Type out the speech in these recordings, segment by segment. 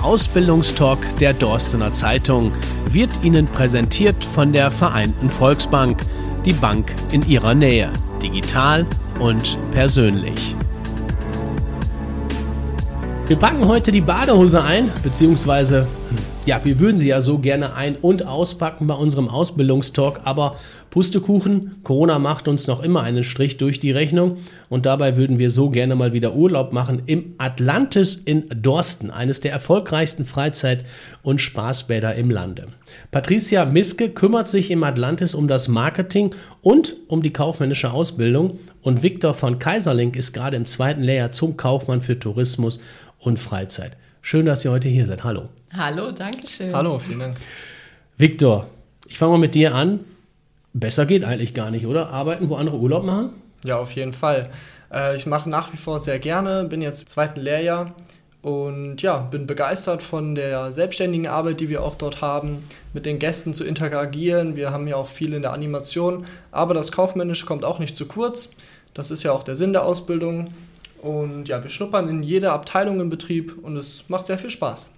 Der Ausbildungstalk der Dorstener Zeitung wird Ihnen präsentiert von der Vereinten Volksbank, die Bank in Ihrer Nähe, digital und persönlich. Wir packen heute die Badehose ein, beziehungsweise ja, wir würden sie ja so gerne ein- und auspacken bei unserem Ausbildungstalk, aber Pustekuchen, Corona macht uns noch immer einen Strich durch die Rechnung und dabei würden wir so gerne mal wieder Urlaub machen im Atlantis in Dorsten, eines der erfolgreichsten Freizeit- und Spaßbäder im Lande. Patricia Miske kümmert sich im Atlantis um das Marketing und um die kaufmännische Ausbildung und Viktor von Kaiserlink ist gerade im zweiten Lehrjahr zum Kaufmann für Tourismus und Freizeit. Schön, dass ihr heute hier seid. Hallo. Hallo, danke schön. Hallo, vielen Dank. Viktor, ich fange mal mit dir an. Besser geht eigentlich gar nicht, oder? Arbeiten, wo andere Urlaub machen? Ja, auf jeden Fall. Äh, ich mache nach wie vor sehr gerne, bin jetzt im zweiten Lehrjahr und ja, bin begeistert von der selbstständigen Arbeit, die wir auch dort haben, mit den Gästen zu interagieren. Wir haben ja auch viel in der Animation, aber das Kaufmännische kommt auch nicht zu kurz. Das ist ja auch der Sinn der Ausbildung. Und ja, wir schnuppern in jede Abteilung im Betrieb und es macht sehr viel Spaß.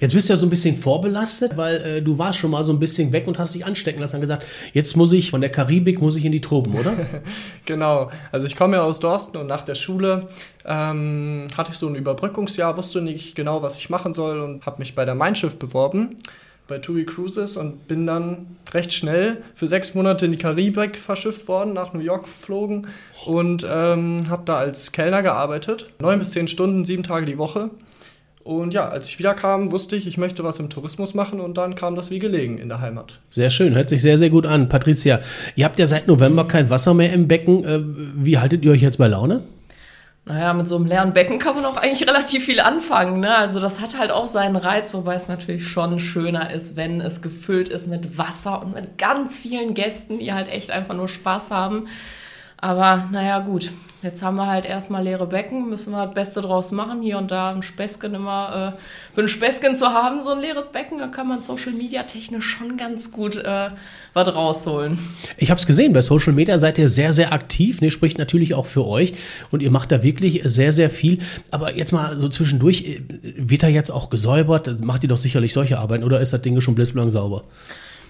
Jetzt bist du ja so ein bisschen vorbelastet, weil äh, du warst schon mal so ein bisschen weg und hast dich anstecken lassen und gesagt, jetzt muss ich von der Karibik, muss ich in die Tropen, oder? genau, also ich komme ja aus Dorsten und nach der Schule ähm, hatte ich so ein Überbrückungsjahr, wusste nicht genau, was ich machen soll und habe mich bei der Mein Schiff beworben bei TUI Cruises und bin dann recht schnell für sechs Monate in die Karibik verschifft worden, nach New York geflogen und ähm, habe da als Kellner gearbeitet. Neun bis zehn Stunden, sieben Tage die Woche. Und ja, als ich wiederkam, wusste ich, ich möchte was im Tourismus machen und dann kam das wie gelegen in der Heimat. Sehr schön, hört sich sehr, sehr gut an. Patricia, ihr habt ja seit November kein Wasser mehr im Becken. Äh, wie haltet ihr euch jetzt bei Laune? Naja, mit so einem leeren Becken kann man auch eigentlich relativ viel anfangen. Ne? Also das hat halt auch seinen Reiz, wobei es natürlich schon schöner ist, wenn es gefüllt ist mit Wasser und mit ganz vielen Gästen, die halt echt einfach nur Spaß haben. Aber naja, gut. Jetzt haben wir halt erstmal leere Becken, müssen wir das Beste draus machen. Hier und da ein Späßchen immer, äh, für ein Späßchen zu haben, so ein leeres Becken, da kann man Social Media technisch schon ganz gut äh, was rausholen. Ich habe es gesehen, bei Social Media seid ihr sehr, sehr aktiv. Ne, spricht natürlich auch für euch und ihr macht da wirklich sehr, sehr viel. Aber jetzt mal so zwischendurch, äh, wird da jetzt auch gesäubert? Macht ihr doch sicherlich solche Arbeiten oder ist das Ding schon blitzblank sauber?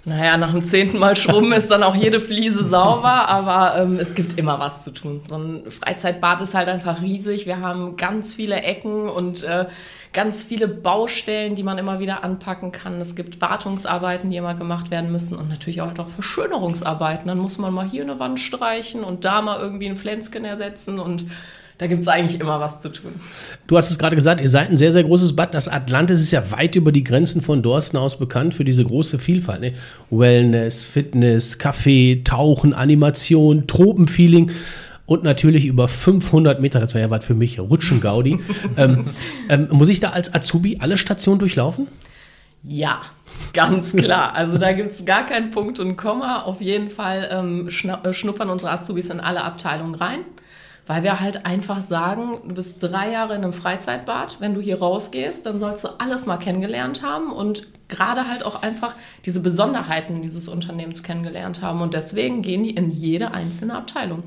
Naja, nach dem zehnten Mal Schrubben ist dann auch jede Fliese sauber, aber ähm, es gibt immer was zu tun. So ein Freizeitbad ist halt einfach riesig. Wir haben ganz viele Ecken und äh, ganz viele Baustellen, die man immer wieder anpacken kann. Es gibt Wartungsarbeiten, die immer gemacht werden müssen und natürlich auch, auch Verschönerungsarbeiten. Dann muss man mal hier eine Wand streichen und da mal irgendwie ein Pflänzchen ersetzen und da gibt es eigentlich immer was zu tun. Du hast es gerade gesagt, ihr seid ein sehr, sehr großes Bad. Das Atlantis ist ja weit über die Grenzen von Dorsten aus bekannt für diese große Vielfalt. Ne? Wellness, Fitness, Kaffee, Tauchen, Animation, Tropenfeeling und natürlich über 500 Meter, das wäre ja was für mich, Rutschen-Gaudi. ähm, ähm, muss ich da als Azubi alle Stationen durchlaufen? Ja, ganz klar. Also da gibt es gar keinen Punkt und Komma. Auf jeden Fall ähm, schnuppern unsere Azubis in alle Abteilungen rein weil wir halt einfach sagen, du bist drei Jahre in einem Freizeitbad, wenn du hier rausgehst, dann sollst du alles mal kennengelernt haben und gerade halt auch einfach diese Besonderheiten dieses Unternehmens kennengelernt haben und deswegen gehen die in jede einzelne Abteilung.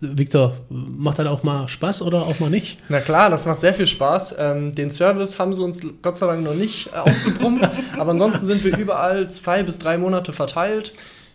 Victor, macht das auch mal Spaß oder auch mal nicht? Na klar, das macht sehr viel Spaß. Ähm, den Service haben sie uns Gott sei Dank noch nicht äh, aufgebrummt, aber ansonsten sind wir überall zwei bis drei Monate verteilt.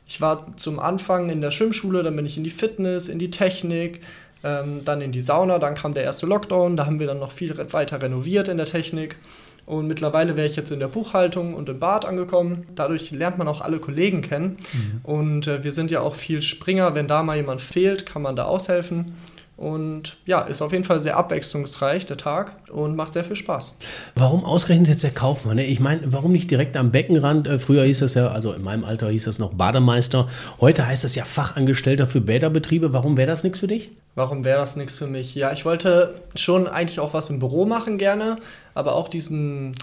Ich war zum Anfang in der Schwimmschule, dann bin ich in die Fitness, in die Technik, ähm, dann in die Sauna, dann kam der erste Lockdown, da haben wir dann noch viel weiter renoviert in der Technik. Und mittlerweile wäre ich jetzt in der Buchhaltung und im Bad angekommen. Dadurch lernt man auch alle Kollegen kennen. Mhm. Und äh, wir sind ja auch viel Springer. Wenn da mal jemand fehlt, kann man da aushelfen. Und ja, ist auf jeden Fall sehr abwechslungsreich, der Tag, und macht sehr viel Spaß. Warum ausgerechnet jetzt der Kaufmann? Ne? Ich meine, warum nicht direkt am Beckenrand? Äh, früher hieß das ja, also in meinem Alter hieß das noch Bademeister. Heute heißt das ja Fachangestellter für Bäderbetriebe. Warum wäre das nichts für dich? Warum wäre das nichts für mich? Ja, ich wollte schon eigentlich auch was im Büro machen gerne, aber auch diesen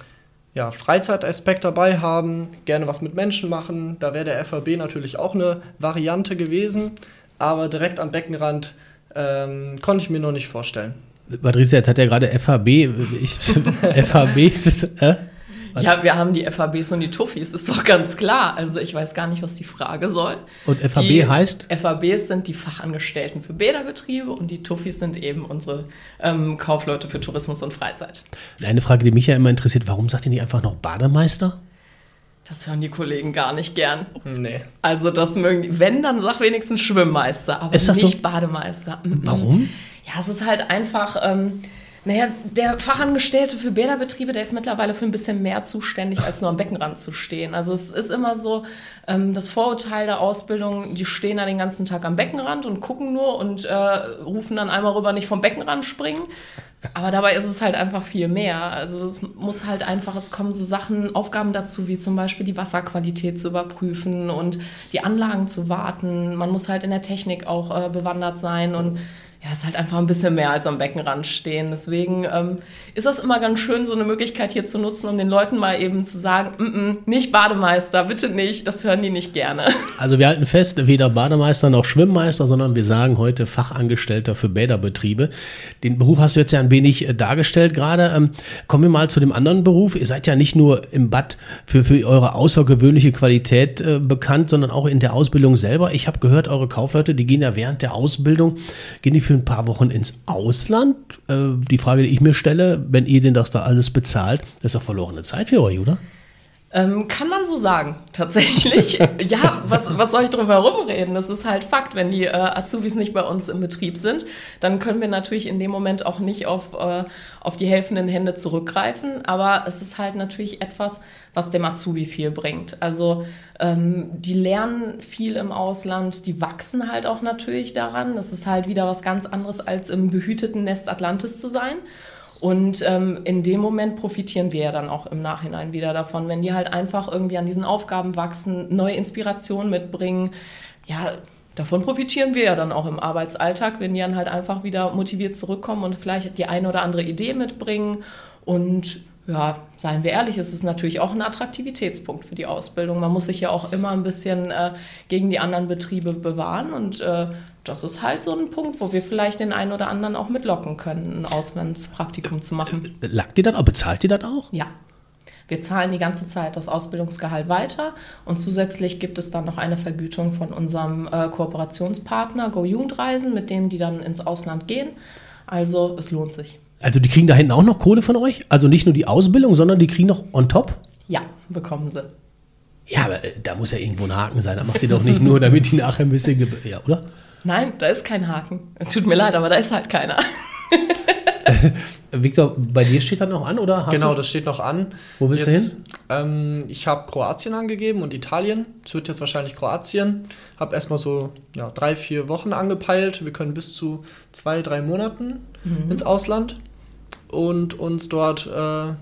ja, Freizeitaspekt dabei haben, gerne was mit Menschen machen. Da wäre der FAB natürlich auch eine Variante gewesen, aber direkt am Beckenrand ähm, konnte ich mir noch nicht vorstellen. Patricia, jetzt hat ja gerade FHB, ich, FHB, äh? Ja, wir haben die FABs und die Tuffis, ist doch ganz klar. Also ich weiß gar nicht, was die Frage soll. Und FAB die heißt? FABs sind die Fachangestellten für Bäderbetriebe und die Tuffis sind eben unsere ähm, Kaufleute für Tourismus und Freizeit. Eine Frage, die mich ja immer interessiert, warum sagt ihr nicht einfach noch Bademeister? Das hören die Kollegen gar nicht gern. Nee. Also das mögen die, wenn, dann sag wenigstens Schwimmmeister, aber Ist das nicht so? Bademeister. Warum? Ja, es ist halt einfach, ähm, naja, der Fachangestellte für Bäderbetriebe, der ist mittlerweile für ein bisschen mehr zuständig, als nur am Beckenrand zu stehen. Also es ist immer so, ähm, das Vorurteil der Ausbildung, die stehen da den ganzen Tag am Beckenrand und gucken nur und äh, rufen dann einmal rüber, nicht vom Beckenrand springen. Aber dabei ist es halt einfach viel mehr. Also es muss halt einfach, es kommen so Sachen, Aufgaben dazu, wie zum Beispiel die Wasserqualität zu überprüfen und die Anlagen zu warten. Man muss halt in der Technik auch äh, bewandert sein und ja, es ist halt einfach ein bisschen mehr als am Beckenrand stehen. Deswegen ähm, ist das immer ganz schön, so eine Möglichkeit hier zu nutzen, um den Leuten mal eben zu sagen, mm -mm, nicht Bademeister, bitte nicht, das hören die nicht gerne. Also wir halten fest, weder Bademeister noch Schwimmmeister, sondern wir sagen heute Fachangestellter für Bäderbetriebe. Den Beruf hast du jetzt ja ein wenig äh, dargestellt gerade. Ähm, kommen wir mal zu dem anderen Beruf. Ihr seid ja nicht nur im Bad für, für eure außergewöhnliche Qualität äh, bekannt, sondern auch in der Ausbildung selber. Ich habe gehört, eure Kaufleute, die gehen ja während der Ausbildung, gehen die für ein paar Wochen ins Ausland. Äh, die Frage, die ich mir stelle, wenn ihr denn das da alles bezahlt, das ist doch verlorene Zeit für euch, oder? Ähm, kann man so sagen, tatsächlich. ja, was, was soll ich drum herum reden? Das ist halt Fakt. Wenn die äh, Azubis nicht bei uns im Betrieb sind, dann können wir natürlich in dem Moment auch nicht auf, äh, auf die helfenden Hände zurückgreifen. Aber es ist halt natürlich etwas, was dem Azubi viel bringt. Also ähm, die lernen viel im Ausland, die wachsen halt auch natürlich daran. Das ist halt wieder was ganz anderes, als im behüteten Nest Atlantis zu sein. Und ähm, in dem Moment profitieren wir ja dann auch im Nachhinein wieder davon, wenn die halt einfach irgendwie an diesen Aufgaben wachsen, neue Inspirationen mitbringen. Ja, davon profitieren wir ja dann auch im Arbeitsalltag, wenn die dann halt einfach wieder motiviert zurückkommen und vielleicht die eine oder andere Idee mitbringen. Und ja, seien wir ehrlich, es ist natürlich auch ein Attraktivitätspunkt für die Ausbildung. Man muss sich ja auch immer ein bisschen äh, gegen die anderen Betriebe bewahren und äh, das ist halt so ein Punkt, wo wir vielleicht den einen oder anderen auch mitlocken können, ein Auslandspraktikum zu machen. Lagt ihr das auch? Bezahlt ihr das auch? Ja. Wir zahlen die ganze Zeit das Ausbildungsgehalt weiter und zusätzlich gibt es dann noch eine Vergütung von unserem äh, Kooperationspartner Go Jugendreisen, mit dem die dann ins Ausland gehen. Also es lohnt sich. Also die kriegen da hinten auch noch Kohle von euch? Also nicht nur die Ausbildung, sondern die kriegen noch on top? Ja, bekommen sie. Ja, aber äh, da muss ja irgendwo ein Haken sein. Da macht ihr doch nicht nur, damit die nachher ein bisschen... Ja, oder? Nein, da ist kein Haken. Tut mir leid, aber da ist halt keiner. Victor, bei dir steht das noch an, oder? Hast genau, du? das steht noch an. Wo willst du Jetzt, Ähm, ich habe Kroatien angegeben und Italien. Es wird jetzt wahrscheinlich Kroatien. Habe erstmal so ja, drei, vier Wochen angepeilt. Wir können bis zu zwei, drei Monaten ins Ausland und uns dort äh,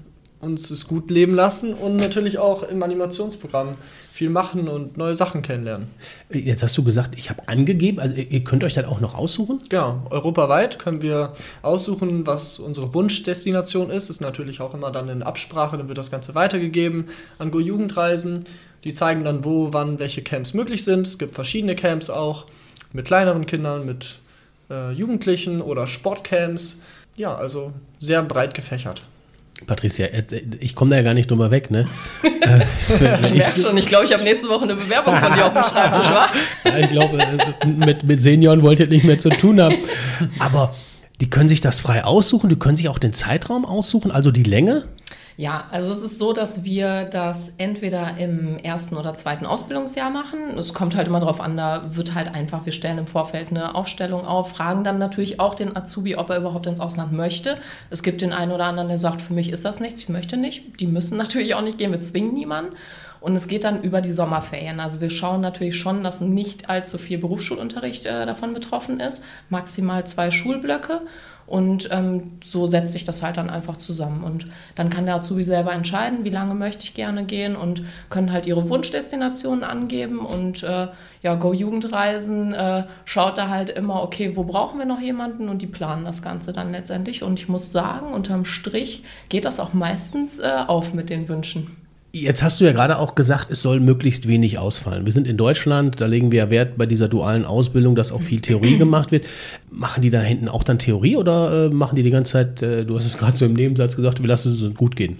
uns es gut leben lassen und natürlich auch im Animationsprogramm viel machen und neue Sachen kennenlernen. Jetzt hast du gesagt, ich habe angegeben, also ihr könnt euch das auch noch aussuchen? Genau, europaweit können wir aussuchen, was unsere Wunschdestination ist. Ist natürlich auch immer dann in Absprache, dann wird das Ganze weitergegeben an Go Jugendreisen. Die zeigen dann, wo, wann, welche Camps möglich sind. Es gibt verschiedene Camps auch mit kleineren Kindern, mit äh, Jugendlichen oder Sportcamps. Ja, also sehr breit gefächert. Patricia, äh, ich komme da ja gar nicht drüber weg, ne? Äh, Ich merke schon, ich glaube, ich habe nächste Woche eine Bewerbung von dir auf dem Schreibtisch, wa? Ja, ich glaube, äh, mit, mit Senioren wollt ihr nicht mehr zu tun haben. Aber die können sich das frei aussuchen, die können sich auch den Zeitraum aussuchen, also die Länge. Ja, also es ist so, dass wir das entweder im ersten oder zweiten Ausbildungsjahr machen. Es kommt halt immer darauf an, da wird halt einfach, wir stellen im Vorfeld eine Aufstellung auf, fragen dann natürlich auch den Azubi, ob er überhaupt ins Ausland möchte. Es gibt den einen oder anderen, der sagt, für mich ist das nichts, ich möchte nicht. Die müssen natürlich auch nicht gehen, wir zwingen niemanden. Und es geht dann über die Sommerferien. Also wir schauen natürlich schon, dass nicht allzu viel Berufsschulunterricht äh, davon betroffen ist. Maximal zwei Schulblöcke. Und ähm, so setzt sich das halt dann einfach zusammen. Und dann kann der Azubi selber entscheiden, wie lange möchte ich gerne gehen und können halt ihre Wunschdestinationen angeben. Und äh, ja, Go Jugendreisen äh, schaut da halt immer, okay, wo brauchen wir noch jemanden? Und die planen das Ganze dann letztendlich. Und ich muss sagen, unterm Strich geht das auch meistens äh, auf mit den Wünschen. Jetzt hast du ja gerade auch gesagt, es soll möglichst wenig ausfallen. Wir sind in Deutschland, da legen wir ja Wert bei dieser dualen Ausbildung, dass auch viel Theorie gemacht wird. Machen die da hinten auch dann Theorie oder äh, machen die die ganze Zeit, äh, du hast es gerade so im Nebensatz gesagt, wir lassen es uns gut gehen?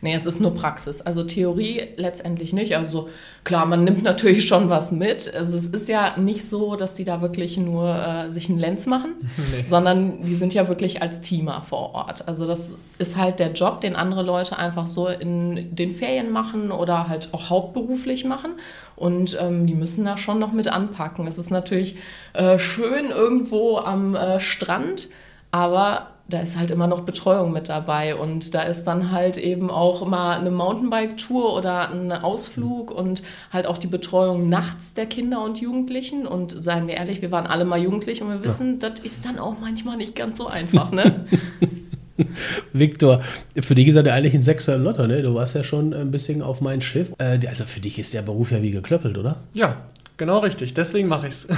Nee, es ist nur Praxis. Also Theorie letztendlich nicht. Also klar, man nimmt natürlich schon was mit. Also es ist ja nicht so, dass die da wirklich nur äh, sich einen Lenz machen, nee. sondern die sind ja wirklich als Teamer vor Ort. Also das ist halt der Job, den andere Leute einfach so in den Ferien machen oder halt auch hauptberuflich machen. Und ähm, die müssen da schon noch mit anpacken. Es ist natürlich äh, schön irgendwo am äh, Strand aber da ist halt immer noch Betreuung mit dabei und da ist dann halt eben auch mal eine Mountainbike-Tour oder ein Ausflug und halt auch die Betreuung nachts der Kinder und Jugendlichen. Und seien wir ehrlich, wir waren alle mal jugendlich und wir wissen, ja. das ist dann auch manchmal nicht ganz so einfach, ne? Viktor, für dich ist er eigentlich ein Sechser im Lotto, ne? Du warst ja schon ein bisschen auf mein Schiff. Äh, also für dich ist der Beruf ja wie geklöppelt, oder? Ja, Genau richtig, deswegen mache ich es.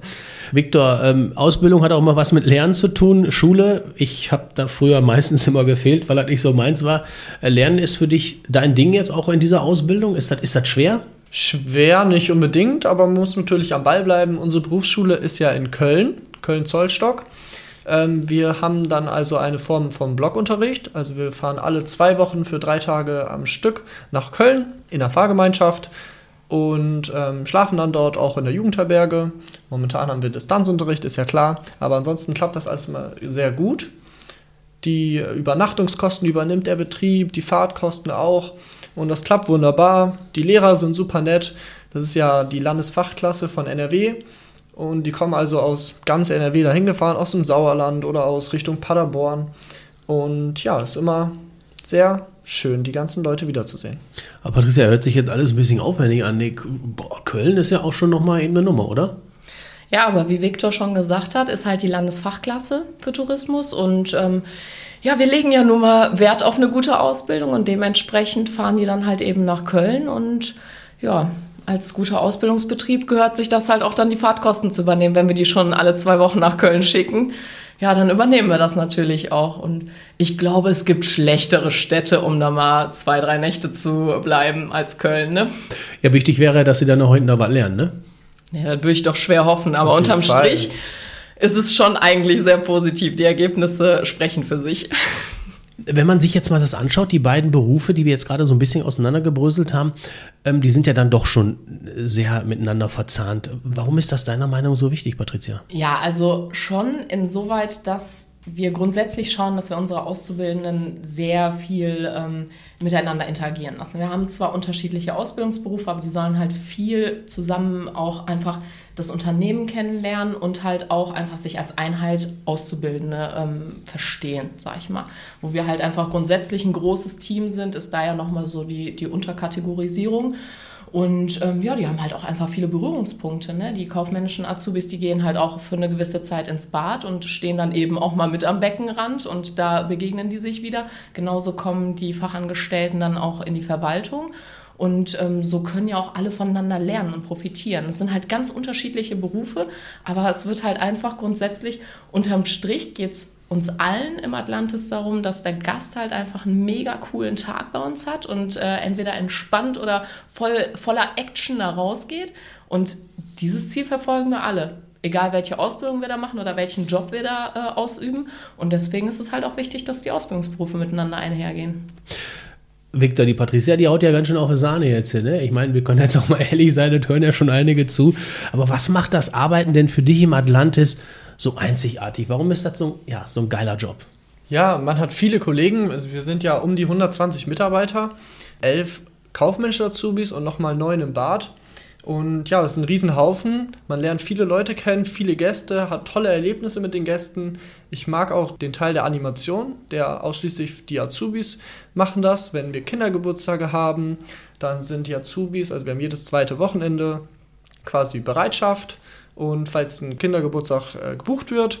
Viktor, ähm, Ausbildung hat auch mal was mit Lernen zu tun. Schule, ich habe da früher meistens immer gefehlt, weil das nicht so meins war. Äh, Lernen ist für dich dein Ding jetzt auch in dieser Ausbildung? Ist das, ist das schwer? Schwer nicht unbedingt, aber man muss natürlich am Ball bleiben. Unsere Berufsschule ist ja in Köln, Köln-Zollstock. Ähm, wir haben dann also eine Form vom Blockunterricht. Also wir fahren alle zwei Wochen für drei Tage am Stück nach Köln in der Fahrgemeinschaft und ähm, schlafen dann dort auch in der Jugendherberge. Momentan haben wir Distanzunterricht, ist ja klar, aber ansonsten klappt das alles mal sehr gut. Die Übernachtungskosten übernimmt der Betrieb, die Fahrtkosten auch und das klappt wunderbar. Die Lehrer sind super nett. Das ist ja die Landesfachklasse von NRW und die kommen also aus ganz NRW dahin gefahren, aus dem Sauerland oder aus Richtung Paderborn. Und ja, das ist immer sehr schön, die ganzen Leute wiederzusehen. Aber Patricia, hört sich jetzt alles ein bisschen aufwendig an. Boah, Köln ist ja auch schon nochmal eben eine Nummer, oder? Ja, aber wie Viktor schon gesagt hat, ist halt die Landesfachklasse für Tourismus und ähm, ja, wir legen ja nun mal Wert auf eine gute Ausbildung und dementsprechend fahren die dann halt eben nach Köln und ja, als guter Ausbildungsbetrieb gehört sich das halt auch dann die Fahrtkosten zu übernehmen, wenn wir die schon alle zwei Wochen nach Köln schicken ja, dann übernehmen wir das natürlich auch. Und ich glaube, es gibt schlechtere Städte, um da mal zwei, drei Nächte zu bleiben als Köln, ne? Ja, wichtig wäre, dass sie dann noch hinten da was lernen, ne? Ja, das würde ich doch schwer hoffen. Aber unterm Fall. Strich ist es schon eigentlich sehr positiv. Die Ergebnisse sprechen für sich. Wenn man sich jetzt mal das anschaut, die beiden Berufe, die wir jetzt gerade so ein bisschen auseinandergebröselt haben, ähm, die sind ja dann doch schon sehr miteinander verzahnt. Warum ist das deiner Meinung so wichtig, Patricia? Ja, also schon insoweit, dass wir grundsätzlich schauen, dass wir unsere Auszubildenden sehr viel ähm, miteinander interagieren lassen. Wir haben zwar unterschiedliche Ausbildungsberufe, aber die sollen halt viel zusammen auch einfach das Unternehmen kennenlernen und halt auch einfach sich als Einheit Auszubildende ähm, verstehen, sag ich mal. Wo wir halt einfach grundsätzlich ein großes Team sind, ist da ja nochmal so die, die Unterkategorisierung. Und ähm, ja, die haben halt auch einfach viele Berührungspunkte. Ne? Die kaufmännischen Azubis, die gehen halt auch für eine gewisse Zeit ins Bad und stehen dann eben auch mal mit am Beckenrand und da begegnen die sich wieder. Genauso kommen die Fachangestellten dann auch in die Verwaltung. Und ähm, so können ja auch alle voneinander lernen und profitieren. Es sind halt ganz unterschiedliche Berufe, aber es wird halt einfach grundsätzlich unterm Strich geht es uns allen im Atlantis darum, dass der Gast halt einfach einen mega coolen Tag bei uns hat und äh, entweder entspannt oder voll, voller Action da rausgeht. Und dieses Ziel verfolgen wir alle. Egal welche Ausbildung wir da machen oder welchen Job wir da äh, ausüben. Und deswegen ist es halt auch wichtig, dass die Ausbildungsberufe miteinander einhergehen. Victor, die Patricia, die haut ja ganz schön auf die Sahne jetzt hier, ne? Ich meine, wir können jetzt auch mal ehrlich sein, das hören ja schon einige zu. Aber was macht das Arbeiten denn für dich im Atlantis so einzigartig? Warum ist das so, ja, so ein geiler Job? Ja, man hat viele Kollegen. Also wir sind ja um die 120 Mitarbeiter, elf kaufmännische Azubis und nochmal neun im Bad. Und ja, das ist ein Riesenhaufen. Man lernt viele Leute kennen, viele Gäste, hat tolle Erlebnisse mit den Gästen. Ich mag auch den Teil der Animation, der ausschließlich die Azubis machen das. Wenn wir Kindergeburtstage haben, dann sind die Azubis, also wir haben jedes zweite Wochenende quasi Bereitschaft. Und falls ein Kindergeburtstag äh, gebucht wird,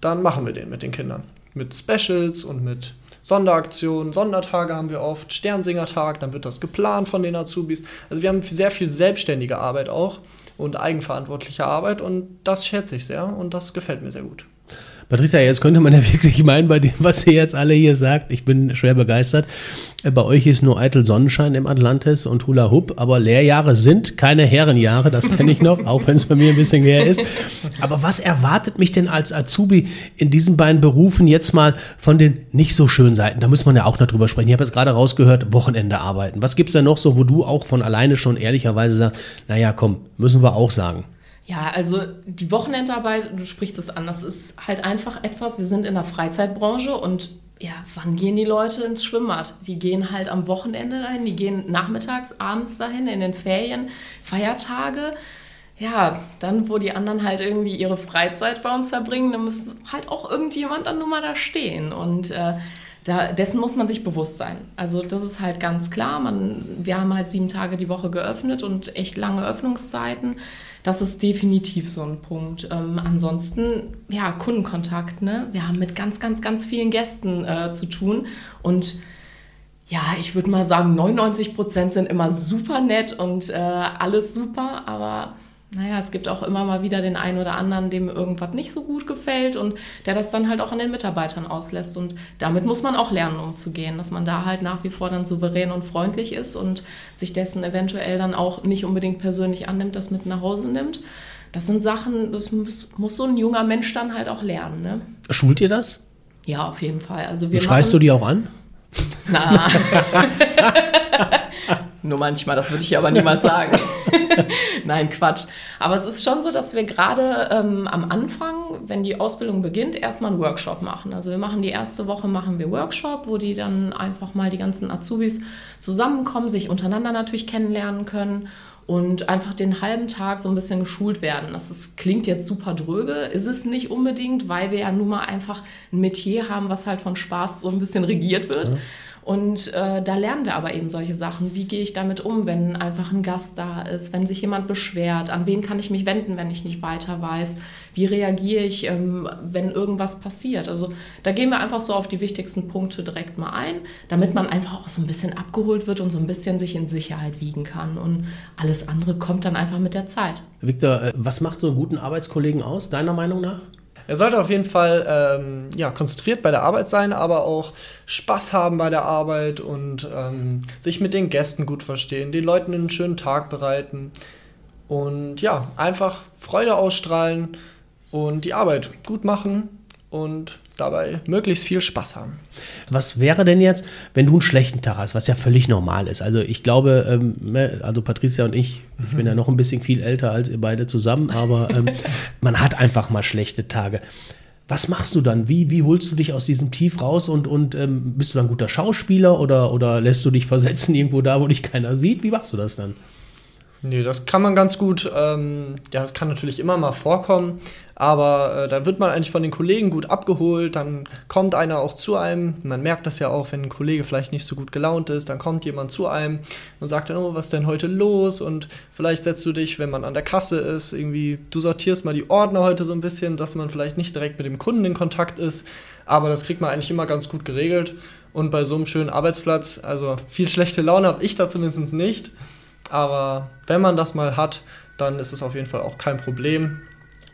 dann machen wir den mit den Kindern. Mit Specials und mit Sonderaktionen, Sondertage haben wir oft, Sternsingertag, dann wird das geplant von den Azubis. Also wir haben sehr viel selbstständige Arbeit auch und eigenverantwortliche Arbeit und das schätze ich sehr und das gefällt mir sehr gut. Patricia, jetzt könnte man ja wirklich meinen, bei dem, was ihr jetzt alle hier sagt, ich bin schwer begeistert. Äh, bei euch ist nur eitel Sonnenschein im Atlantis und Hula Hoop, aber Lehrjahre sind keine Herrenjahre, das kenne ich noch, auch wenn es bei mir ein bisschen her ist. Aber was erwartet mich denn als Azubi in diesen beiden Berufen jetzt mal von den nicht so schönen Seiten? Da muss man ja auch noch drüber sprechen. Ich habe jetzt gerade rausgehört, Wochenende arbeiten. Was gibt es denn noch so, wo du auch von alleine schon ehrlicherweise sagst, naja, komm, müssen wir auch sagen. Ja, also die Wochenendarbeit, du sprichst es an, das ist halt einfach etwas, wir sind in der Freizeitbranche und ja, wann gehen die Leute ins Schwimmbad? Die gehen halt am Wochenende dahin, die gehen nachmittags, abends dahin, in den Ferien, Feiertage. Ja, dann, wo die anderen halt irgendwie ihre Freizeit bei uns verbringen, dann muss halt auch irgendjemand dann nun mal da stehen. Und äh, da, dessen muss man sich bewusst sein. Also das ist halt ganz klar. Man, wir haben halt sieben Tage die Woche geöffnet und echt lange Öffnungszeiten. Das ist definitiv so ein Punkt. Ähm, ansonsten, ja, Kundenkontakt. Ne? Wir haben mit ganz, ganz, ganz vielen Gästen äh, zu tun und ja, ich würde mal sagen, 99 Prozent sind immer super nett und äh, alles super, aber naja, es gibt auch immer mal wieder den einen oder anderen, dem irgendwas nicht so gut gefällt und der das dann halt auch an den Mitarbeitern auslässt. Und damit muss man auch lernen, umzugehen, dass man da halt nach wie vor dann souverän und freundlich ist und sich dessen eventuell dann auch nicht unbedingt persönlich annimmt, das mit nach Hause nimmt. Das sind Sachen, das muss, muss so ein junger Mensch dann halt auch lernen. Ne? Schult ihr das? Ja, auf jeden Fall. Also wir Schreist du die auch an? Na. Nur manchmal, das würde ich aber niemals sagen. Nein, Quatsch. Aber es ist schon so, dass wir gerade ähm, am Anfang, wenn die Ausbildung beginnt, erstmal einen Workshop machen. Also wir machen die erste Woche machen wir Workshop, wo die dann einfach mal die ganzen Azubis zusammenkommen, sich untereinander natürlich kennenlernen können und einfach den halben Tag so ein bisschen geschult werden. Das ist, klingt jetzt super dröge, ist es nicht unbedingt, weil wir ja nun mal einfach ein Metier haben, was halt von Spaß so ein bisschen regiert wird. Ja. Und äh, da lernen wir aber eben solche Sachen. Wie gehe ich damit um, wenn einfach ein Gast da ist, wenn sich jemand beschwert? An wen kann ich mich wenden, wenn ich nicht weiter weiß? Wie reagiere ich, ähm, wenn irgendwas passiert? Also da gehen wir einfach so auf die wichtigsten Punkte direkt mal ein, damit man einfach auch so ein bisschen abgeholt wird und so ein bisschen sich in Sicherheit wiegen kann. Und alles andere kommt dann einfach mit der Zeit. Victor, äh, was macht so einen guten Arbeitskollegen aus, deiner Meinung nach? Er sollte auf jeden Fall ähm, ja, konzentriert bei der Arbeit sein, aber auch Spaß haben bei der Arbeit und ähm, sich mit den Gästen gut verstehen, den Leuten einen schönen Tag bereiten und ja, einfach Freude ausstrahlen und die Arbeit gut machen und dabei möglichst viel Spaß haben. Was wäre denn jetzt, wenn du einen schlechten Tag hast, was ja völlig normal ist? Also ich glaube, ähm, ne, also Patricia und ich, ich bin ja noch ein bisschen viel älter als ihr beide zusammen, aber ähm, man hat einfach mal schlechte Tage. Was machst du dann? Wie, wie holst du dich aus diesem Tief raus und, und ähm, bist du dann ein guter Schauspieler oder, oder lässt du dich versetzen irgendwo da, wo dich keiner sieht? Wie machst du das dann? Nee, das kann man ganz gut. Ähm, ja, das kann natürlich immer mal vorkommen, aber äh, da wird man eigentlich von den Kollegen gut abgeholt. Dann kommt einer auch zu einem. Man merkt das ja auch, wenn ein Kollege vielleicht nicht so gut gelaunt ist, dann kommt jemand zu einem und sagt dann, oh, was ist denn heute los? Und vielleicht setzt du dich, wenn man an der Kasse ist, irgendwie, du sortierst mal die Ordner heute so ein bisschen, dass man vielleicht nicht direkt mit dem Kunden in Kontakt ist. Aber das kriegt man eigentlich immer ganz gut geregelt. Und bei so einem schönen Arbeitsplatz, also viel schlechte Laune habe ich da zumindest nicht. Aber wenn man das mal hat, dann ist es auf jeden Fall auch kein Problem.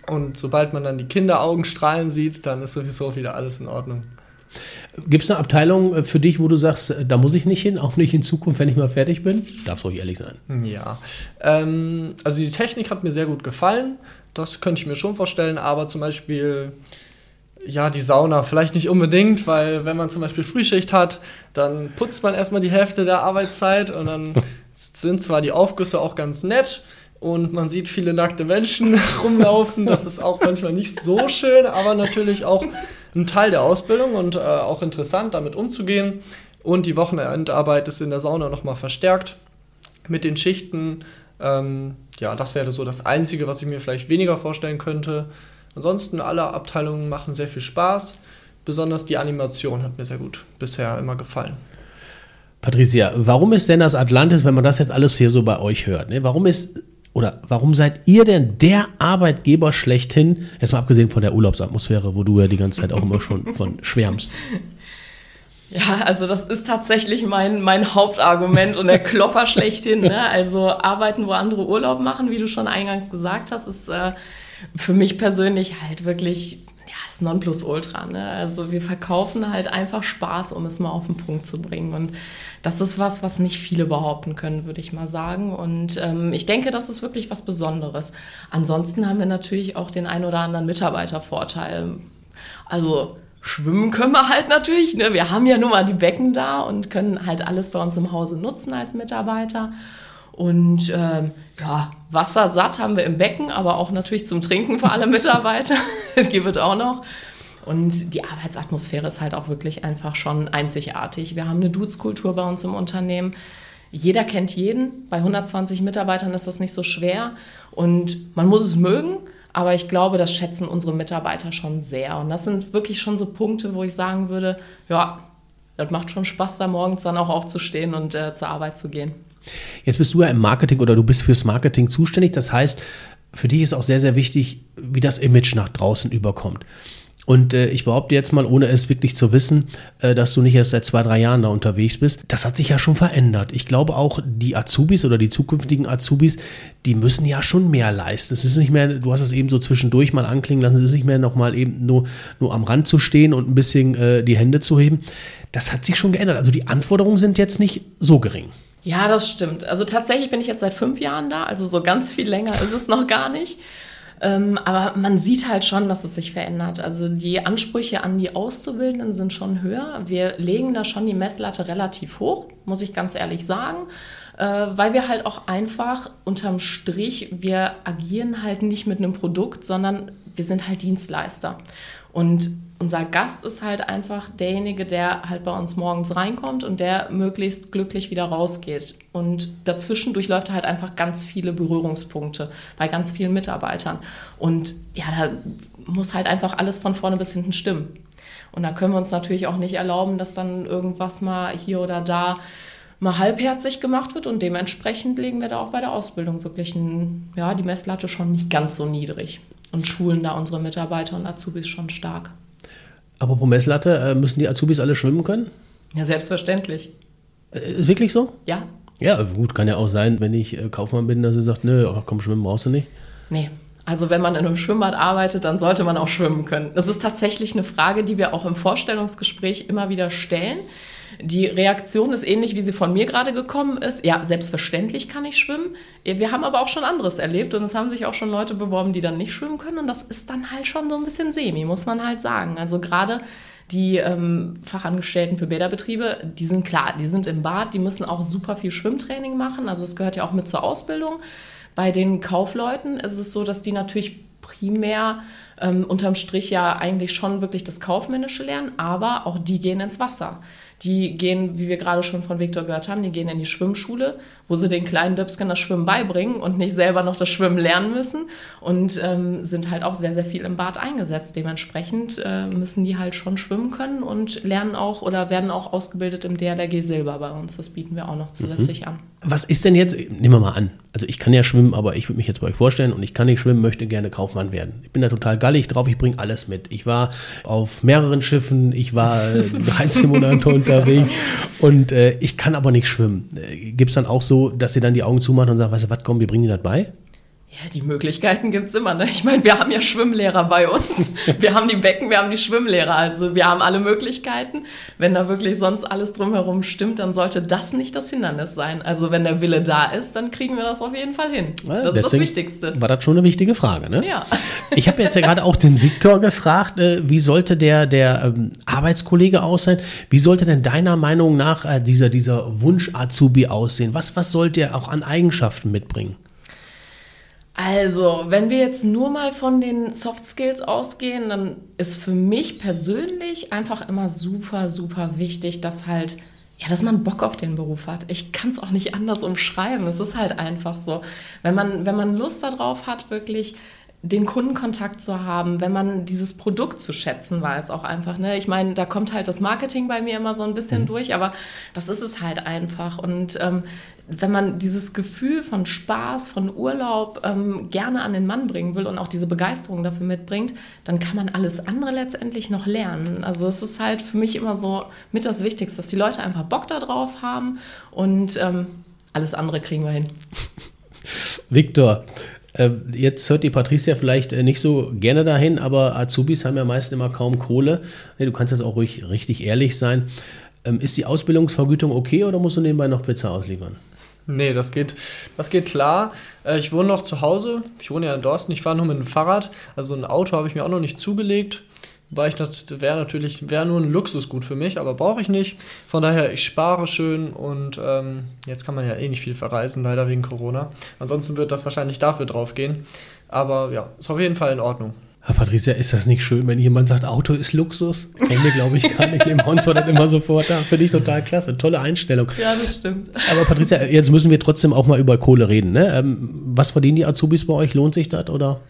Und sobald man dann die Kinderaugen strahlen sieht, dann ist sowieso wieder alles in Ordnung. Gibt es eine Abteilung äh, für dich, wo du sagst, äh, da muss ich nicht hin, auch nicht in Zukunft, wenn ich mal fertig bin? Darfst ruhig ehrlich sein. Ja. Ähm, also die Technik hat mir sehr gut gefallen. Das könnte ich mir schon vorstellen, aber zum Beispiel ja, die Sauna vielleicht nicht unbedingt, weil wenn man zum Beispiel Frühschicht hat, dann putzt man erstmal die Hälfte der Arbeitszeit und dann sind zwar die Aufgüsse auch ganz nett und man sieht viele nackte Menschen rumlaufen. Das ist auch manchmal nicht so schön, aber natürlich auch ein Teil der Ausbildung und äh, auch interessant, damit umzugehen. Und die Wochenendarbeit ist in der Sauna nochmal verstärkt mit den Schichten. Ähm, ja, das wäre so das Einzige, was ich mir vielleicht weniger vorstellen könnte. Ansonsten alle Abteilungen machen sehr viel Spaß. Besonders die Animation hat mir sehr gut bisher immer gefallen. Patricia, warum ist denn das Atlantis, wenn man das jetzt alles hier so bei euch hört, ne? warum ist oder warum seid ihr denn der Arbeitgeber schlechthin, erstmal abgesehen von der Urlaubsatmosphäre, wo du ja die ganze Zeit auch immer schon von schwärmst? Ja, also das ist tatsächlich mein, mein Hauptargument und der Klopper schlechthin. Ne? Also arbeiten, wo andere Urlaub machen, wie du schon eingangs gesagt hast, ist äh, für mich persönlich halt wirklich ja, das Nonplusultra. Ne? Also wir verkaufen halt einfach Spaß, um es mal auf den Punkt zu bringen. Und das ist was, was nicht viele behaupten können, würde ich mal sagen. Und ähm, ich denke, das ist wirklich was Besonderes. Ansonsten haben wir natürlich auch den ein oder anderen Mitarbeitervorteil. Also schwimmen können wir halt natürlich. Ne? Wir haben ja nun mal die Becken da und können halt alles bei uns im Hause nutzen als Mitarbeiter. Und ähm, ja, Wasser satt haben wir im Becken, aber auch natürlich zum Trinken für alle Mitarbeiter. das gibt es auch noch. Und die Arbeitsatmosphäre ist halt auch wirklich einfach schon einzigartig. Wir haben eine Dudes-Kultur bei uns im Unternehmen. Jeder kennt jeden. Bei 120 Mitarbeitern ist das nicht so schwer. Und man muss es mögen. Aber ich glaube, das schätzen unsere Mitarbeiter schon sehr. Und das sind wirklich schon so Punkte, wo ich sagen würde, ja, das macht schon Spaß, da morgens dann auch aufzustehen und äh, zur Arbeit zu gehen. Jetzt bist du ja im Marketing oder du bist fürs Marketing zuständig. Das heißt, für dich ist auch sehr, sehr wichtig, wie das Image nach draußen überkommt. Und äh, ich behaupte jetzt mal, ohne es wirklich zu wissen, äh, dass du nicht erst seit zwei, drei Jahren da unterwegs bist. Das hat sich ja schon verändert. Ich glaube auch, die Azubis oder die zukünftigen Azubis, die müssen ja schon mehr leisten. Es ist nicht mehr, du hast es eben so zwischendurch mal anklingen lassen, es ist nicht mehr nochmal eben nur, nur am Rand zu stehen und ein bisschen äh, die Hände zu heben. Das hat sich schon geändert. Also die Anforderungen sind jetzt nicht so gering. Ja, das stimmt. Also tatsächlich bin ich jetzt seit fünf Jahren da, also so ganz viel länger ist es noch gar nicht. Ähm, aber man sieht halt schon, dass es sich verändert. Also die Ansprüche an die Auszubildenden sind schon höher. Wir legen da schon die Messlatte relativ hoch, muss ich ganz ehrlich sagen, äh, weil wir halt auch einfach unterm Strich, wir agieren halt nicht mit einem Produkt, sondern wir sind halt Dienstleister. Und unser Gast ist halt einfach derjenige, der halt bei uns morgens reinkommt und der möglichst glücklich wieder rausgeht. Und dazwischen durchläuft er halt einfach ganz viele Berührungspunkte bei ganz vielen Mitarbeitern. Und ja, da muss halt einfach alles von vorne bis hinten stimmen. Und da können wir uns natürlich auch nicht erlauben, dass dann irgendwas mal hier oder da mal halbherzig gemacht wird und dementsprechend legen wir da auch bei der Ausbildung wirklich ein, ja, die Messlatte schon nicht ganz so niedrig und schulen da unsere Mitarbeiter und Azubis schon stark. Apropos Messlatte, äh, müssen die Azubis alle schwimmen können? Ja, selbstverständlich. Äh, ist wirklich so? Ja. Ja, gut, kann ja auch sein, wenn ich äh, Kaufmann bin, dass sie sagt, nö, komm, schwimmen brauchst du nicht. Nee. Also wenn man in einem Schwimmbad arbeitet, dann sollte man auch schwimmen können. Das ist tatsächlich eine Frage, die wir auch im Vorstellungsgespräch immer wieder stellen. Die Reaktion ist ähnlich, wie sie von mir gerade gekommen ist. Ja, selbstverständlich kann ich schwimmen. Wir haben aber auch schon anderes erlebt und es haben sich auch schon Leute beworben, die dann nicht schwimmen können. Und das ist dann halt schon so ein bisschen semi, muss man halt sagen. Also gerade die ähm, Fachangestellten für Bäderbetriebe, die sind klar, die sind im Bad, die müssen auch super viel Schwimmtraining machen. Also es gehört ja auch mit zur Ausbildung. Bei den Kaufleuten ist es so, dass die natürlich primär ähm, unterm Strich ja eigentlich schon wirklich das Kaufmännische lernen, aber auch die gehen ins Wasser. Die gehen, wie wir gerade schon von Viktor gehört haben, die gehen in die Schwimmschule, wo sie den kleinen Döpsken das Schwimmen beibringen und nicht selber noch das Schwimmen lernen müssen und ähm, sind halt auch sehr, sehr viel im Bad eingesetzt. Dementsprechend äh, müssen die halt schon schwimmen können und lernen auch oder werden auch ausgebildet im DLRG Silber bei uns. Das bieten wir auch noch zusätzlich mhm. an. Was ist denn jetzt, nehmen wir mal an, also ich kann ja schwimmen, aber ich würde mich jetzt bei euch vorstellen und ich kann nicht schwimmen, möchte gerne Kaufmann werden. Ich bin da total gallig drauf, ich bringe alles mit. Ich war auf mehreren Schiffen, ich war Reizsimulator unterwegs und äh, ich kann aber nicht schwimmen. Äh, Gibt es dann auch so, dass ihr dann die Augen zumacht und sagt, weißt du was, komm, wir bringen dir das bei? Ja, die Möglichkeiten gibt es immer. Ne? Ich meine, wir haben ja Schwimmlehrer bei uns. Wir haben die Becken, wir haben die Schwimmlehrer. Also wir haben alle Möglichkeiten. Wenn da wirklich sonst alles drumherum stimmt, dann sollte das nicht das Hindernis sein. Also wenn der Wille da ist, dann kriegen wir das auf jeden Fall hin. Ja, das ist das Wichtigste. War das schon eine wichtige Frage, ne? Ja. Ich habe jetzt ja gerade auch den Viktor gefragt, äh, wie sollte der, der ähm, Arbeitskollege aussehen? Wie sollte denn deiner Meinung nach äh, dieser, dieser Wunsch-Azubi aussehen? Was, was sollte er auch an Eigenschaften mitbringen? Also, wenn wir jetzt nur mal von den Soft Skills ausgehen, dann ist für mich persönlich einfach immer super, super wichtig, dass halt, ja, dass man Bock auf den Beruf hat. Ich kann es auch nicht anders umschreiben. Es ist halt einfach so. Wenn man, wenn man Lust darauf hat, wirklich den Kundenkontakt zu haben, wenn man dieses Produkt zu schätzen weiß, auch einfach. Ne? Ich meine, da kommt halt das Marketing bei mir immer so ein bisschen mhm. durch, aber das ist es halt einfach. Und ähm, wenn man dieses Gefühl von Spaß, von Urlaub ähm, gerne an den Mann bringen will und auch diese Begeisterung dafür mitbringt, dann kann man alles andere letztendlich noch lernen. Also es ist halt für mich immer so mit das Wichtigste, dass die Leute einfach Bock darauf haben und ähm, alles andere kriegen wir hin. Viktor, Äh, jetzt hört die Patricia vielleicht äh, nicht so gerne dahin, aber Azubis haben ja meist immer kaum Kohle. Du kannst jetzt auch ruhig richtig ehrlich sein. Ähm, ist die Ausbildungsvergütung okay oder musst du nebenbei noch Pizza ausliefern? Nee, das geht, das geht klar. Äh, ich wohne noch zu Hause. Ich wohne ja in Dorsten. Ich fahre nur mit dem Fahrrad. Also ein Auto habe ich mir auch noch nicht zugelegt. Wobei ich das wäre natürlich, wäre nur ein Luxusgut für mich, aber brauche ich nicht. Von daher, ich spare schön und ähm, jetzt kann man ja eh nicht viel verreisen, leider wegen Corona. Ansonsten wird das wahrscheinlich dafür draufgehen. Aber ja, ist auf jeden Fall in Ordnung. Herr Patricia, ist das nicht schön, wenn jemand sagt, Auto ist Luxus? Kennen wir, glaube ich, gar nicht. Im Hons war das immer sofort da. Finde ich total klasse. Tolle Einstellung. Ja, das stimmt. Aber Patricia, jetzt müssen wir trotzdem auch mal über Kohle reden. Ne? Ähm, was verdienen die Azubis bei euch? Lohnt sich das oder?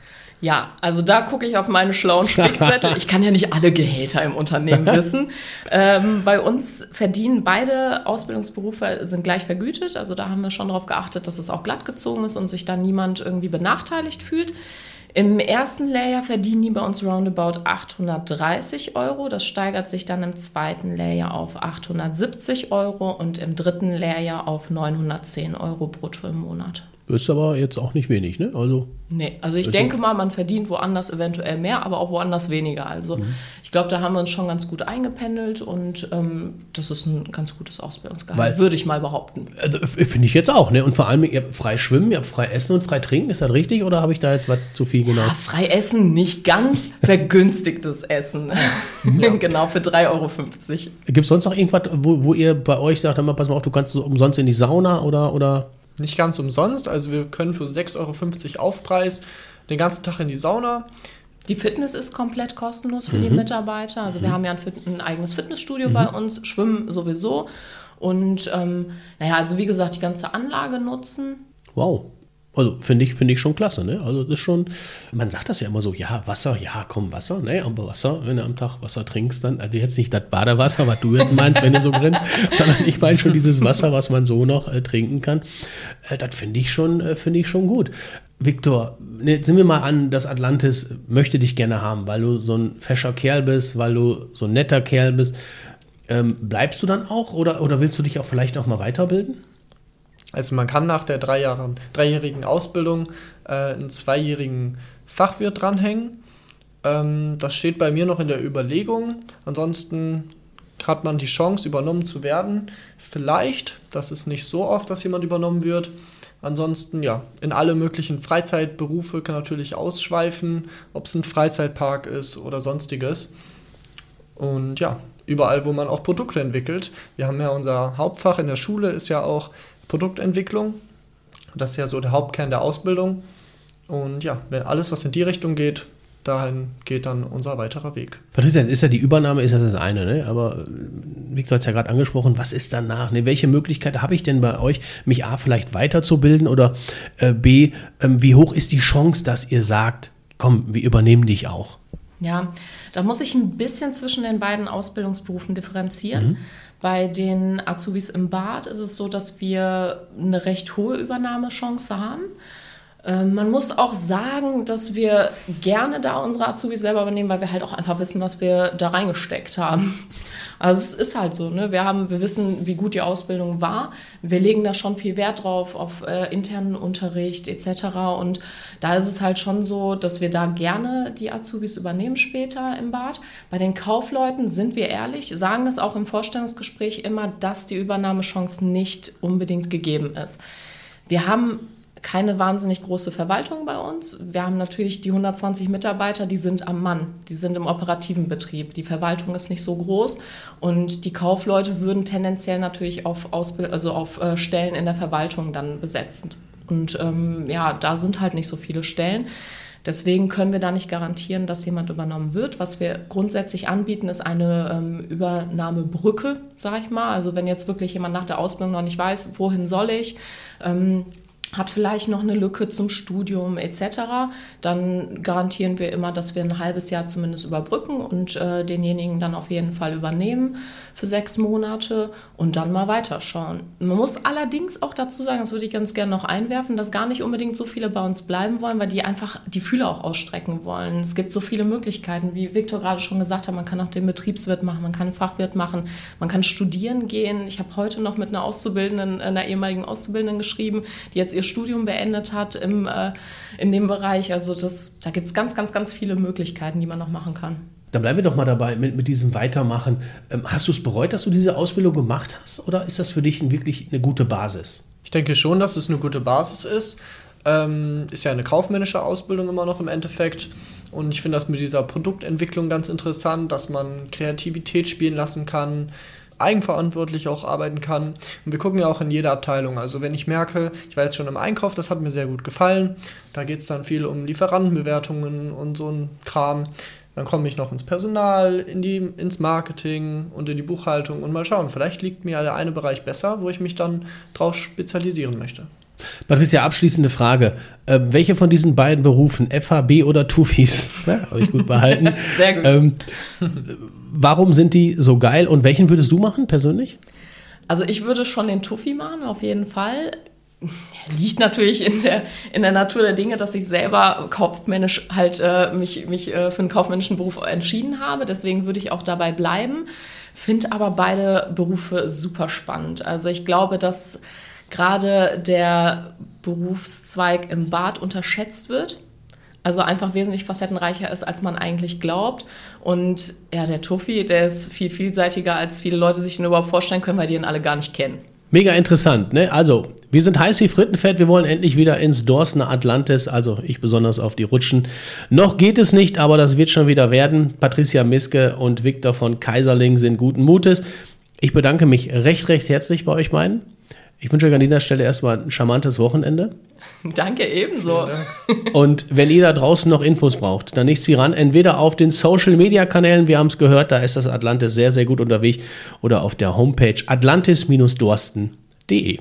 Ja, also da gucke ich auf meine schlauen Spickzettel. Ich kann ja nicht alle Gehälter im Unternehmen wissen. ähm, bei uns verdienen beide Ausbildungsberufe sind gleich vergütet. Also da haben wir schon darauf geachtet, dass es auch glatt gezogen ist und sich da niemand irgendwie benachteiligt fühlt. Im ersten Layer verdienen die bei uns roundabout 830 Euro. Das steigert sich dann im zweiten Layer auf 870 Euro und im dritten Layer auf 910 Euro brutto im Monat. Ist aber jetzt auch nicht wenig, ne? Also nee, also ich denke mal, man verdient woanders eventuell mehr, aber auch woanders weniger. Also mhm. ich glaube, da haben wir uns schon ganz gut eingependelt und ähm, das ist ein ganz gutes Ausbildungsgehalt, würde ich mal behaupten. Also, Finde ich jetzt auch, ne? Und vor allem, ihr habt frei schwimmen, ihr habt frei essen und frei trinken, ist das richtig oder habe ich da jetzt was zu viel genau? Ja, frei essen, nicht ganz vergünstigtes Essen. ja. genau, für 3,50 Euro. Gibt es sonst noch irgendwas, wo, wo ihr bei euch sagt, pass mal auf, du kannst umsonst in die Sauna oder, oder nicht ganz umsonst. Also wir können für 6,50 Euro Aufpreis den ganzen Tag in die Sauna. Die Fitness ist komplett kostenlos für mhm. die Mitarbeiter. Also mhm. wir haben ja ein, ein eigenes Fitnessstudio mhm. bei uns, Schwimmen sowieso. Und ähm, naja, also wie gesagt, die ganze Anlage nutzen. Wow. Also finde ich, finde ich schon klasse, ne? Also das ist schon, man sagt das ja immer so, ja, Wasser, ja, komm, Wasser, ne? Aber Wasser, wenn du am Tag Wasser trinkst, dann, also jetzt nicht das Badewasser, was du jetzt meinst, wenn du so grinst, sondern ich meine schon dieses Wasser, was man so noch äh, trinken kann. Äh, das finde ich schon, äh, finde ich schon gut. Viktor, ne, sind wir mal an, das Atlantis möchte dich gerne haben, weil du so ein fescher Kerl bist, weil du so ein netter Kerl bist. Ähm, bleibst du dann auch oder, oder willst du dich auch vielleicht auch mal weiterbilden? Also man kann nach der drei Jahre, dreijährigen Ausbildung äh, einen zweijährigen Fachwirt dranhängen. Ähm, das steht bei mir noch in der Überlegung. Ansonsten hat man die Chance, übernommen zu werden. Vielleicht, das ist nicht so oft, dass jemand übernommen wird. Ansonsten, ja, in alle möglichen Freizeitberufe kann natürlich ausschweifen, ob es ein Freizeitpark ist oder sonstiges. Und ja, überall, wo man auch Produkte entwickelt. Wir haben ja unser Hauptfach in der Schule, ist ja auch Produktentwicklung. Das ist ja so der Hauptkern der Ausbildung. Und ja, wenn alles, was in die Richtung geht, dahin geht dann unser weiterer Weg. Patricia, ist ja die Übernahme, ist ja das eine, ne? aber äh, Victor hat es ja gerade angesprochen, was ist danach? Ne? Welche Möglichkeit habe ich denn bei euch, mich A, vielleicht weiterzubilden oder äh, B, äh, wie hoch ist die Chance, dass ihr sagt, komm, wir übernehmen dich auch? Ja, da muss ich ein bisschen zwischen den beiden Ausbildungsberufen differenzieren. Mhm. Bei den Azubis im Bad ist es so, dass wir eine recht hohe Übernahmechance haben. Ähm, man muss auch sagen, dass wir gerne da unsere Azubis selber übernehmen, weil wir halt auch einfach wissen, was wir da reingesteckt haben. Also es ist halt so, ne? wir, haben, wir wissen, wie gut die Ausbildung war. Wir legen da schon viel Wert drauf, auf äh, internen Unterricht etc. Und da ist es halt schon so, dass wir da gerne die Azubis übernehmen später im Bad. Bei den Kaufleuten sind wir ehrlich, sagen das auch im Vorstellungsgespräch immer, dass die Übernahmechance nicht unbedingt gegeben ist. Wir haben keine wahnsinnig große Verwaltung bei uns. Wir haben natürlich die 120 Mitarbeiter, die sind am Mann, die sind im operativen Betrieb. Die Verwaltung ist nicht so groß und die Kaufleute würden tendenziell natürlich auf, Ausbild also auf äh, Stellen in der Verwaltung dann besetzen. Und ähm, ja, da sind halt nicht so viele Stellen. Deswegen können wir da nicht garantieren, dass jemand übernommen wird. Was wir grundsätzlich anbieten, ist eine ähm, Übernahmebrücke, sage ich mal. Also wenn jetzt wirklich jemand nach der Ausbildung noch nicht weiß, wohin soll ich, ähm, hat vielleicht noch eine Lücke zum Studium etc., dann garantieren wir immer, dass wir ein halbes Jahr zumindest überbrücken und äh, denjenigen dann auf jeden Fall übernehmen für sechs Monate und dann mal weiterschauen. Man muss allerdings auch dazu sagen, das würde ich ganz gerne noch einwerfen, dass gar nicht unbedingt so viele bei uns bleiben wollen, weil die einfach die Fühler auch ausstrecken wollen. Es gibt so viele Möglichkeiten, wie Viktor gerade schon gesagt hat, man kann auch den Betriebswirt machen, man kann Fachwirt machen, man kann studieren gehen. Ich habe heute noch mit einer Auszubildenden, einer ehemaligen Auszubildenden geschrieben, die jetzt ihr Studium beendet hat im, äh, in dem Bereich. Also das, da gibt es ganz, ganz, ganz viele Möglichkeiten, die man noch machen kann. Dann bleiben wir doch mal dabei mit, mit diesem Weitermachen. Ähm, hast du es bereut, dass du diese Ausbildung gemacht hast oder ist das für dich wirklich eine gute Basis? Ich denke schon, dass es eine gute Basis ist. Ähm, ist ja eine kaufmännische Ausbildung immer noch im Endeffekt. Und ich finde das mit dieser Produktentwicklung ganz interessant, dass man Kreativität spielen lassen kann, eigenverantwortlich auch arbeiten kann. Und wir gucken ja auch in jeder Abteilung. Also wenn ich merke, ich war jetzt schon im Einkauf, das hat mir sehr gut gefallen. Da geht es dann viel um Lieferantenbewertungen und so ein Kram. Dann komme ich noch ins Personal, in die, ins Marketing und in die Buchhaltung und mal schauen. Vielleicht liegt mir der eine Bereich besser, wo ich mich dann drauf spezialisieren möchte. Patricia, abschließende Frage. Äh, welche von diesen beiden Berufen, FHB oder Tufis, ja, habe ich gut behalten. Sehr gut. Ähm, warum sind die so geil und welchen würdest du machen persönlich? Also ich würde schon den Tufi machen, auf jeden Fall. Liegt natürlich in der, in der Natur der Dinge, dass ich selber kaufmännisch halt äh, mich, mich äh, für einen kaufmännischen Beruf entschieden habe. Deswegen würde ich auch dabei bleiben. Finde aber beide Berufe super spannend. Also ich glaube, dass gerade der Berufszweig im Bad unterschätzt wird. Also einfach wesentlich facettenreicher ist, als man eigentlich glaubt. Und ja, der Tuffi, der ist viel vielseitiger, als viele Leute sich ihn überhaupt vorstellen können, weil die ihn alle gar nicht kennen. Mega interessant, ne? Also, wir sind heiß wie Frittenfett, wir wollen endlich wieder ins Dorstener Atlantis, also ich besonders auf die Rutschen. Noch geht es nicht, aber das wird schon wieder werden. Patricia Miske und Viktor von Kaiserling sind guten Mutes. Ich bedanke mich recht, recht herzlich bei euch beiden. Ich wünsche euch an dieser Stelle erstmal ein charmantes Wochenende. Danke ebenso. Und wenn ihr da draußen noch Infos braucht, dann nichts wie ran. Entweder auf den Social Media Kanälen, wir haben es gehört, da ist das Atlantis sehr, sehr gut unterwegs, oder auf der Homepage atlantis-dorsten.de.